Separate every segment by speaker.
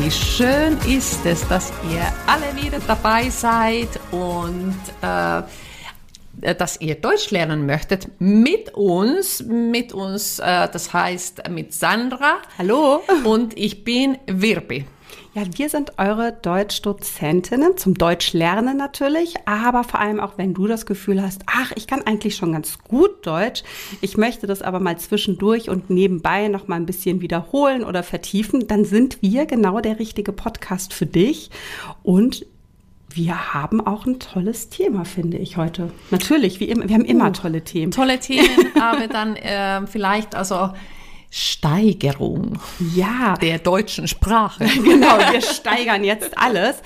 Speaker 1: wie schön ist es, dass ihr alle wieder dabei seid und äh, dass ihr Deutsch lernen möchtet mit uns, mit uns, äh, das heißt mit Sandra.
Speaker 2: Hallo.
Speaker 1: Und ich bin Wirbi.
Speaker 2: Ja, wir sind eure Deutschdozentinnen zum Deutschlernen natürlich, aber vor allem auch, wenn du das Gefühl hast, ach, ich kann eigentlich schon ganz gut Deutsch, ich möchte das aber mal zwischendurch und nebenbei noch mal ein bisschen wiederholen oder vertiefen, dann sind wir genau der richtige Podcast für dich und wir haben auch ein tolles Thema, finde ich heute. Natürlich, wie immer, wir haben immer uh, tolle Themen.
Speaker 1: Tolle Themen, aber dann äh, vielleicht also Steigerung
Speaker 2: ja.
Speaker 1: der deutschen Sprache.
Speaker 2: genau, wir steigern jetzt alles.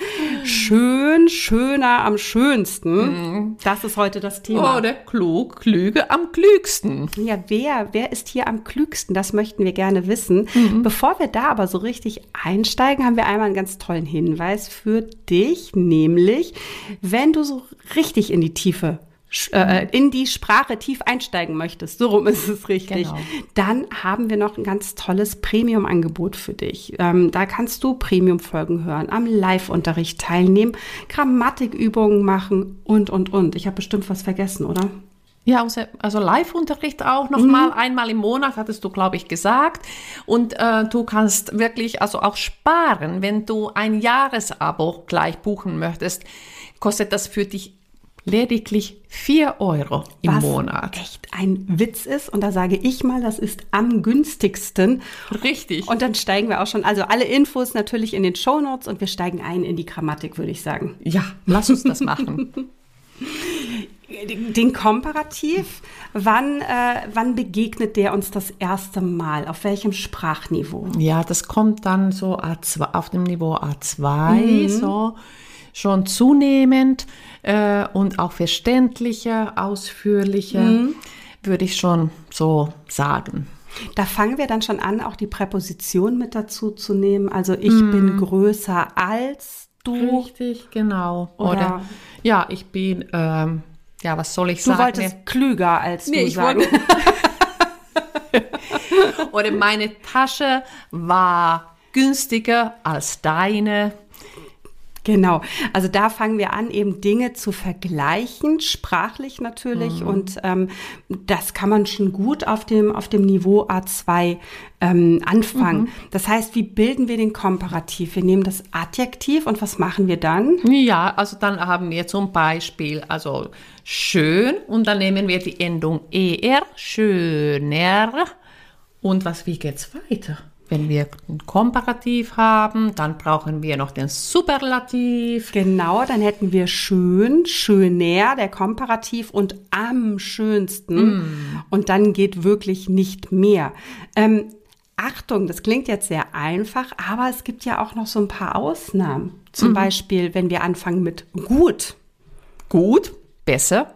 Speaker 2: Schön, schöner am schönsten. Mhm. Das ist heute das Thema.
Speaker 1: Oder klug, klüge am klügsten.
Speaker 2: Ja, wer, wer ist hier am klügsten? Das möchten wir gerne wissen. Mhm. Bevor wir da aber so richtig einsteigen, haben wir einmal einen ganz tollen Hinweis für dich, nämlich wenn du so richtig in die Tiefe äh, in die Sprache tief einsteigen möchtest, so rum ist es richtig, genau. dann haben wir noch ein ganz tolles Premium-Angebot für dich. Ähm, da kannst du Premium-Folgen hören, am Live-Unterricht teilnehmen, Grammatikübungen machen und, und, und. Ich habe bestimmt was vergessen, oder?
Speaker 1: Ja, also Live-Unterricht auch nochmal, mhm. einmal im Monat hattest du, glaube ich, gesagt. Und äh, du kannst wirklich also auch sparen, wenn du ein Jahresabo gleich buchen möchtest, kostet das für dich lediglich 4 Euro im
Speaker 2: Was
Speaker 1: Monat.
Speaker 2: echt ein Witz ist. Und da sage ich mal, das ist am günstigsten.
Speaker 1: Richtig.
Speaker 2: Und dann steigen wir auch schon, also alle Infos natürlich in den Show Notes und wir steigen ein in die Grammatik, würde ich sagen.
Speaker 1: Ja, lass uns das machen.
Speaker 2: Den Komparativ, wann, äh, wann begegnet der uns das erste Mal? Auf welchem Sprachniveau?
Speaker 1: Ja, das kommt dann so A2, auf dem Niveau A2, mhm. so schon zunehmend äh, und auch verständlicher, ausführlicher, mhm. würde ich schon so sagen.
Speaker 2: Da fangen wir dann schon an, auch die Präposition mit dazu zu nehmen. Also ich mm. bin größer als du.
Speaker 1: Richtig, genau. Oder, Oder ja, ich bin, ähm, ja, was soll ich
Speaker 2: du
Speaker 1: sagen?
Speaker 2: Du wolltest klüger als nee, du ich sagen.
Speaker 1: Oder meine Tasche war günstiger als deine.
Speaker 2: Genau, also da fangen wir an, eben Dinge zu vergleichen, sprachlich natürlich. Mhm. Und ähm, das kann man schon gut auf dem, auf dem Niveau A2 ähm, anfangen. Mhm. Das heißt, wie bilden wir den Komparativ? Wir nehmen das Adjektiv und was machen wir dann?
Speaker 1: Ja, also dann haben wir zum Beispiel, also schön und dann nehmen wir die Endung er, schöner. Und was, wie geht's weiter? Wenn wir ein Komparativ haben, dann brauchen wir noch den Superlativ.
Speaker 2: Genau, dann hätten wir schön, schöner, der Komparativ und am schönsten. Mm. Und dann geht wirklich nicht mehr. Ähm, Achtung, das klingt jetzt sehr einfach, aber es gibt ja auch noch so ein paar Ausnahmen. Zum mhm. Beispiel, wenn wir anfangen mit gut.
Speaker 1: Gut, besser,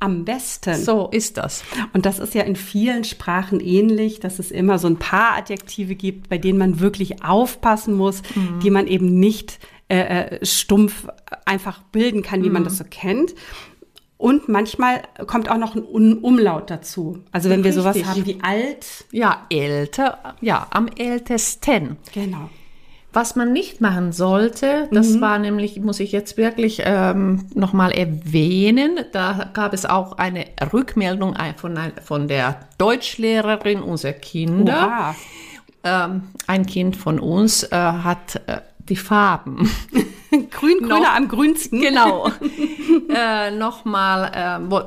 Speaker 2: am besten.
Speaker 1: So ist das.
Speaker 2: Und das ist ja in vielen Sprachen ähnlich, dass es immer so ein paar Adjektive gibt, bei denen man wirklich aufpassen muss, mhm. die man eben nicht äh, äh stumpf einfach bilden kann, wie mhm. man das so kennt. Und manchmal kommt auch noch ein Umlaut dazu. Also wenn wir Richtig. sowas haben wie alt.
Speaker 1: Ja, älter, ja, am ältesten.
Speaker 2: Genau.
Speaker 1: Was man nicht machen sollte, das mhm. war nämlich, muss ich jetzt wirklich ähm, nochmal erwähnen, da gab es auch eine Rückmeldung von, von der Deutschlehrerin unserer Kinder. Ähm, ein Kind von uns äh, hat äh, die Farben.
Speaker 2: Grün, grüner am grünsten.
Speaker 1: Genau. äh, Nochmal,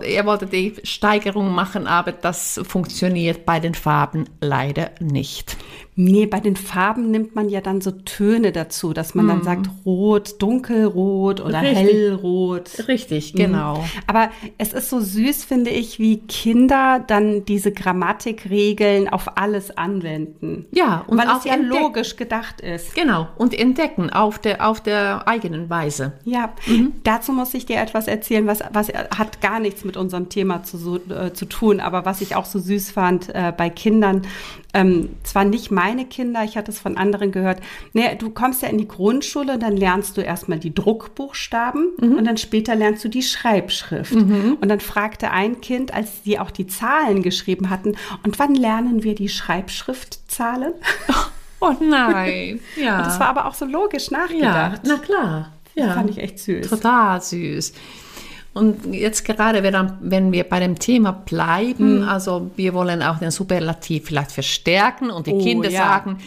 Speaker 1: äh, er wollte die Steigerung machen, aber das funktioniert bei den Farben leider nicht.
Speaker 2: Nee, bei den Farben nimmt man ja dann so Töne dazu, dass man mm. dann mhm. sagt rot, dunkelrot oder Richtig. hellrot.
Speaker 1: Richtig, mhm. genau. Mm.
Speaker 2: Aber es ist so süß, finde ich, wie Kinder dann diese Grammatikregeln auf alles anwenden.
Speaker 1: Ja,
Speaker 2: und weil es ja logisch gedacht ist.
Speaker 1: Genau, und entdecken auf der, auf der eigenen Weise.
Speaker 2: Ja, mhm. dazu muss ich dir etwas erzählen, was, was hat gar nichts mit unserem Thema zu, äh, zu tun, aber was ich auch so süß fand äh, bei Kindern, ähm, zwar nicht meine Kinder, ich hatte es von anderen gehört, nee, du kommst ja in die Grundschule, dann lernst du erstmal die Druckbuchstaben mhm. und dann später lernst du die Schreibschrift. Mhm. Und dann fragte ein Kind, als sie auch die Zahlen geschrieben hatten, und wann lernen wir die Schreibschriftzahlen?
Speaker 1: Oh nein, ja.
Speaker 2: Und das war aber auch so logisch
Speaker 1: ja,
Speaker 2: nachgedacht.
Speaker 1: na klar. Ja.
Speaker 2: Das fand ich echt süß.
Speaker 1: Total süß. Und jetzt gerade, wenn, wir bei dem Thema bleiben,
Speaker 2: Hm.
Speaker 1: also wir wollen auch den Superlativ vielleicht verstärken und die
Speaker 2: Oh,
Speaker 1: Kinder
Speaker 2: ja.
Speaker 1: sagen,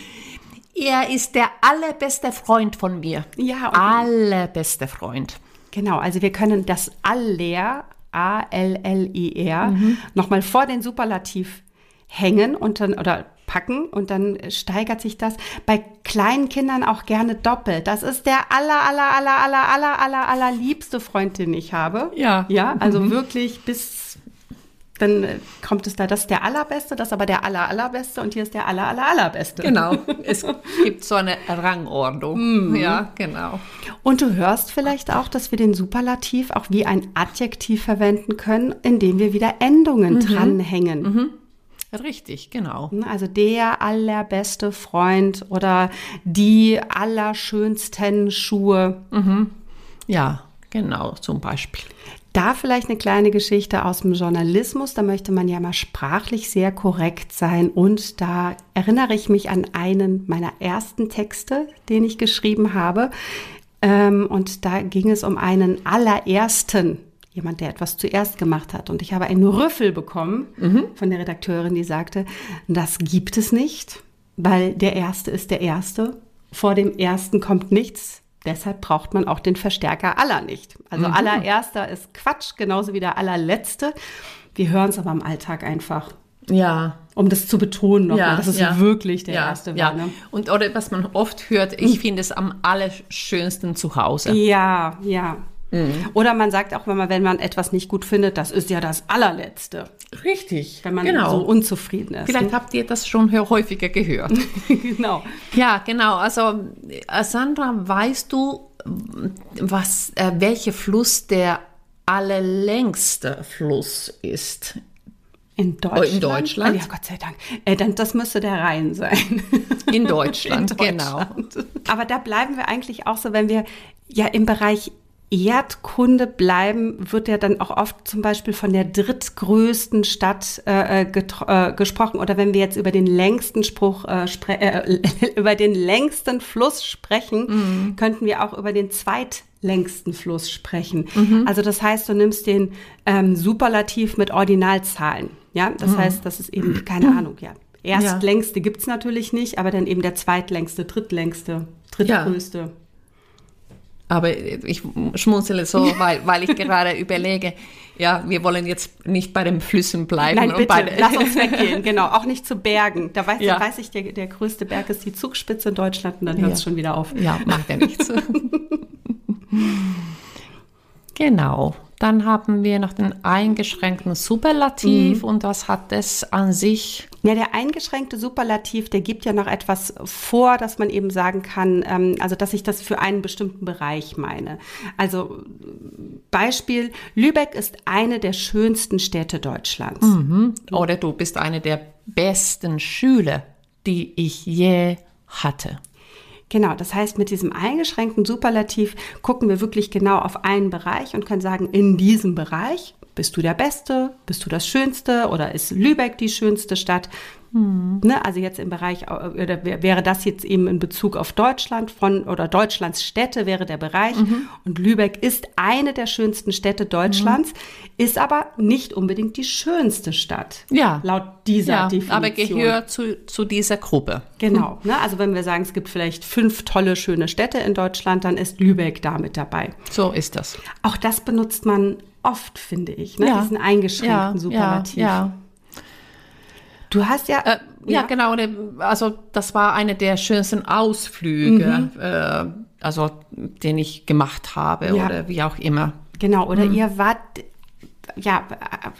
Speaker 1: er ist der allerbeste Freund von mir.
Speaker 2: Ja, und-
Speaker 1: allerbeste Freund.
Speaker 2: Genau, also wir können das aller, A-L-L-I-R,
Speaker 1: Mhm.
Speaker 2: nochmal vor den Superlativ hängen und dann, oder packen und dann steigert sich das. Bei kleinen Kindern auch gerne doppelt. Das ist der aller, aller, aller, aller, aller, aller, aller liebste Freund, den ich habe.
Speaker 1: Ja.
Speaker 2: Ja, also wirklich bis, dann äh, kommt es da, das ist der allerbeste, das ist aber der aller, allerbeste und hier ist der aller, aller, allerbeste.
Speaker 1: Genau. es gibt so eine Rangordnung.
Speaker 2: Mhm.
Speaker 1: Ja, genau.
Speaker 2: Und du hörst vielleicht auch, dass wir den Superlativ auch wie ein Adjektiv verwenden können, indem wir wieder Endungen dranhängen.
Speaker 1: Richtig, genau.
Speaker 2: Also der allerbeste Freund oder die allerschönsten Schuhe.
Speaker 1: Ja, genau, zum Beispiel.
Speaker 2: Da vielleicht eine kleine Geschichte aus dem Journalismus. Da möchte man ja mal sprachlich sehr korrekt sein. Und da erinnere ich mich an einen meiner ersten Texte, den ich geschrieben habe. Ähm, und da ging es um einen allerersten, jemand, der etwas zuerst gemacht hat. Und ich habe einen Rüffel bekommen von der Redakteurin, die sagte, das gibt es nicht, weil der Erste ist der Erste. Vor dem Ersten kommt nichts. Deshalb braucht man auch den Verstärker aller nicht. Also allererster ist Quatsch, genauso wie der allerletzte. Wir hören es aber im Alltag einfach,
Speaker 1: Ja,
Speaker 2: um das zu betonen nochmal, dass es
Speaker 1: ja.
Speaker 2: wirklich der
Speaker 1: ja,
Speaker 2: erste
Speaker 1: ja.
Speaker 2: war. Ne?
Speaker 1: Und oder was man oft hört, ich finde es am allerschönsten zu Hause.
Speaker 2: Ja, ja.
Speaker 1: Mhm.
Speaker 2: Oder man sagt auch, wenn man, wenn man etwas nicht gut findet, das ist ja das allerletzte,
Speaker 1: Richtig.
Speaker 2: wenn man
Speaker 1: genau.
Speaker 2: so unzufrieden ist.
Speaker 1: Vielleicht habt ihr das schon häufiger gehört.
Speaker 2: genau.
Speaker 1: ja, genau. Also, äh, Sandra, weißt du, was, äh, welcher Fluss der allerlängste Fluss ist?
Speaker 2: In Deutschland.
Speaker 1: in Deutschland?
Speaker 2: Ah, ja, Gott sei Dank. Äh, dann, das müsste der Rhein sein.
Speaker 1: In Deutschland,
Speaker 2: In
Speaker 1: genau.
Speaker 2: Deutschland. Aber da bleiben wir eigentlich auch so, wenn wir ja im Bereich Erdkunde bleiben, wird ja dann auch oft zum Beispiel von der drittgrößten Stadt äh, getro- äh, gesprochen. Oder wenn wir jetzt über den längsten Spruch äh, spre äh, über den längsten Fluss sprechen, könnten wir auch über den zweitlängsten Fluss sprechen. Also das heißt, du nimmst den ähm, Superlativ mit Ordinalzahlen. Ja, das heißt, das ist eben keine Ahnung, ja. Erstlängste gibt's natürlich nicht, aber dann eben der zweitlängste, drittlängste, drittgrößte.
Speaker 1: Aber ich schmunzele so, weil, weil ich gerade überlege, ja, wir wollen jetzt nicht bei den Flüssen bleiben.
Speaker 2: Nein, bitte,
Speaker 1: bei,
Speaker 2: lass uns weggehen. Genau, auch nicht zu Bergen. Da weiß,
Speaker 1: Ja.
Speaker 2: weiß ich, der, der größte Berg ist die Zugspitze in Deutschland und dann hört es
Speaker 1: Ja.
Speaker 2: schon wieder auf.
Speaker 1: Ja, macht ja nichts. genau. Dann haben wir noch den eingeschränkten Superlativ
Speaker 2: Mhm.
Speaker 1: und was hat es an sich?
Speaker 2: Ja, der eingeschränkte Superlativ, der gibt ja noch etwas vor, dass man eben sagen kann, ähm, also dass ich das für einen bestimmten Bereich meine. Also Beispiel, Lübeck ist eine der schönsten Städte Deutschlands.
Speaker 1: Oder du bist eine der besten Schüler, die ich je hatte.
Speaker 2: Genau, das heißt, mit diesem eingeschränkten Superlativ gucken wir wirklich genau auf einen Bereich und können sagen, in diesem Bereich bist du der Beste, bist du das Schönste oder ist Lübeck die schönste Stadt? Ne, also jetzt im Bereich, äh, oder wär- wäre das jetzt eben in Bezug auf Deutschland von, oder Deutschlands Städte wäre der Bereich. Und Lübeck ist eine der schönsten Städte Deutschlands, ist aber nicht unbedingt die schönste Stadt.
Speaker 1: Ja.
Speaker 2: Laut dieser
Speaker 1: Ja,
Speaker 2: Definition.
Speaker 1: aber gehört zu, zu dieser Gruppe.
Speaker 2: Genau. Ne? Also wenn wir sagen, es gibt vielleicht fünf tolle, schöne Städte in Deutschland, dann ist Lübeck da mit dabei.
Speaker 1: So ist das.
Speaker 2: Auch das benutzt man oft, finde ich, ne?
Speaker 1: Ja.
Speaker 2: diesen eingeschränkten Superlativ.
Speaker 1: Ja, ja.
Speaker 2: Du hast ja,
Speaker 1: Äh, ja, genau. der- Also das war einer der schönsten Ausflüge, äh, also den ich gemacht habe
Speaker 2: Mhm. Ja.
Speaker 1: oder wie auch immer.
Speaker 2: genau. Oder
Speaker 1: Mhm.
Speaker 2: ihr wart ja,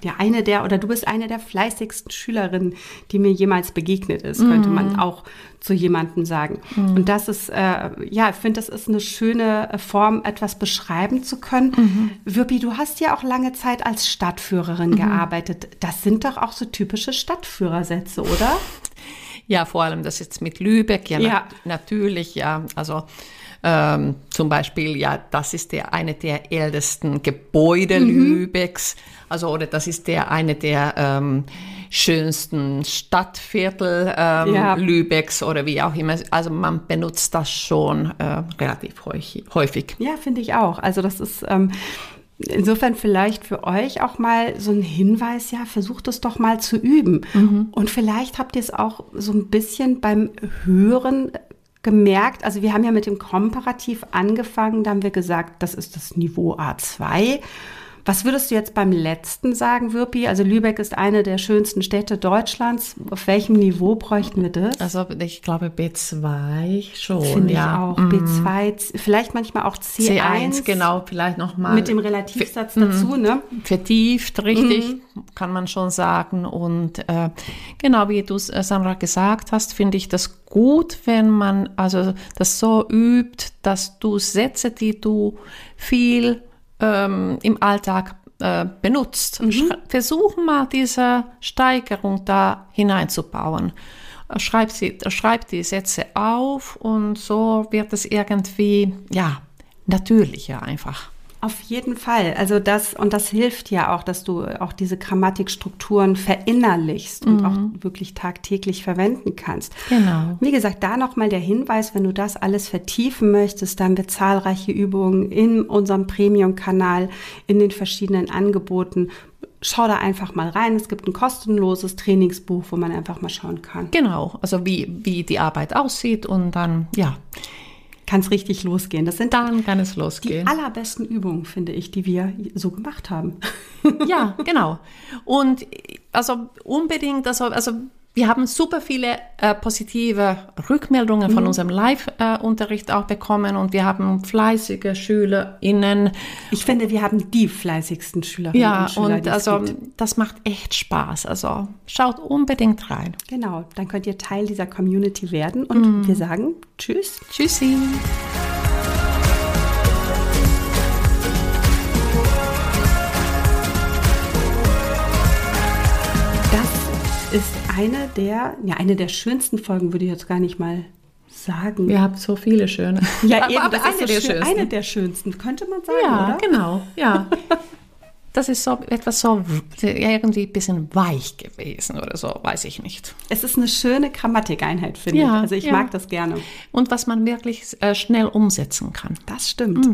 Speaker 2: ja eine der, oder du bist eine der fleißigsten Schülerinnen, die mir jemals begegnet ist, könnte
Speaker 1: Mhm.
Speaker 2: man auch zu jemandem sagen. Und das ist, äh, ja, ich finde, das ist eine schöne Form, etwas beschreiben zu können.
Speaker 1: Mhm.
Speaker 2: Wirpi, du hast ja auch lange Zeit als Stadtführerin
Speaker 1: Mhm.
Speaker 2: gearbeitet. Das sind doch auch so typische Stadtführersätze, oder?
Speaker 1: Ja, vor allem das jetzt mit Lübeck, ja,
Speaker 2: Ja.
Speaker 1: Na, natürlich, ja. Also ähm, zum Beispiel, ja, das ist der eine der ältesten Gebäude
Speaker 2: Mhm.
Speaker 1: Lübecks, also oder das ist der eine der ähm, schönsten Stadtviertel ähm,
Speaker 2: Ja.
Speaker 1: Lübecks oder wie auch immer. Also man benutzt das schon äh, relativ häufig.
Speaker 2: Ja, finde ich auch. Also das ist ähm, insofern vielleicht für euch auch mal so ein Hinweis, ja, versucht es doch mal zu üben. Und vielleicht habt ihr es auch so ein bisschen beim Hören gemerkt. Also wir haben ja mit dem Komparativ angefangen, da haben wir gesagt, das ist das Niveau A2. Was würdest du jetzt beim letzten sagen, Wirpi? Also Lübeck ist eine der schönsten Städte Deutschlands. Auf welchem Niveau bräuchten wir das?
Speaker 1: Also ich glaube B2 schon.
Speaker 2: Finde
Speaker 1: ja.
Speaker 2: ich auch.
Speaker 1: Mhm.
Speaker 2: B2, C- vielleicht manchmal auch C1.
Speaker 1: C1, genau, vielleicht nochmal.
Speaker 2: Mit dem Relativsatz dazu, ne?
Speaker 1: vertieft, richtig, kann man schon sagen. Und äh, genau wie du, äh, Sandra, gesagt hast, finde ich das gut, wenn man also das so übt, dass du Sätze, die du viel ähm, im Alltag äh, benutzt, schra- versuch mal diese Steigerung da hineinzubauen. Äh, Schreib, sie, schreib die Sätze auf und so wird es irgendwie, ja, natürlicher einfach.
Speaker 2: Auf jeden Fall. Also das, und das hilft ja auch, dass du auch diese Grammatikstrukturen verinnerlichst und auch wirklich tagtäglich verwenden kannst.
Speaker 1: Genau.
Speaker 2: Wie gesagt, da nochmal der Hinweis, wenn du das alles vertiefen möchtest, dann haben wir zahlreiche Übungen in unserem Premium-Kanal, in den verschiedenen Angeboten. Schau da einfach mal rein. Es gibt ein kostenloses Trainingsbuch, wo man einfach mal schauen kann.
Speaker 1: Genau, also wie, wie die Arbeit aussieht und dann, ja,
Speaker 2: Kann es richtig losgehen. Das sind
Speaker 1: dann kann es
Speaker 2: die
Speaker 1: losgehen.
Speaker 2: allerbesten Übungen, finde ich, die wir so gemacht haben.
Speaker 1: Ja, genau. Und also unbedingt, also, also wir haben super viele äh, positive Rückmeldungen von unserem Live-Unterricht auch bekommen und wir haben fleißige SchülerInnen.
Speaker 2: Ich finde, wir haben die fleißigsten Schülerinnen
Speaker 1: Ja,
Speaker 2: und Schüler,
Speaker 1: und also
Speaker 2: gibt.
Speaker 1: das macht echt Spaß. Also schaut unbedingt rein.
Speaker 2: Genau, dann könnt ihr Teil dieser Community werden und wir sagen Tschüss.
Speaker 1: Tschüssi.
Speaker 2: Ist eine der, ja, eine der schönsten Folgen, würde ich jetzt gar nicht mal sagen.
Speaker 1: Wir haben so viele schöne.
Speaker 2: Ja,
Speaker 1: Aber-
Speaker 2: eben,
Speaker 1: aber eine
Speaker 2: so
Speaker 1: der
Speaker 2: schön,
Speaker 1: schönsten.
Speaker 2: eine der schönsten, könnte man sagen,
Speaker 1: Ja,
Speaker 2: oder?
Speaker 1: genau, ja. Das ist so etwas so irgendwie ein bisschen weich gewesen oder so, weiß ich nicht.
Speaker 2: Es ist eine schöne Grammatikeinheit, finde
Speaker 1: Ja,
Speaker 2: ich. Also ich
Speaker 1: ja.
Speaker 2: mag das gerne.
Speaker 1: Und was man wirklich äh, schnell umsetzen kann.
Speaker 2: Das stimmt.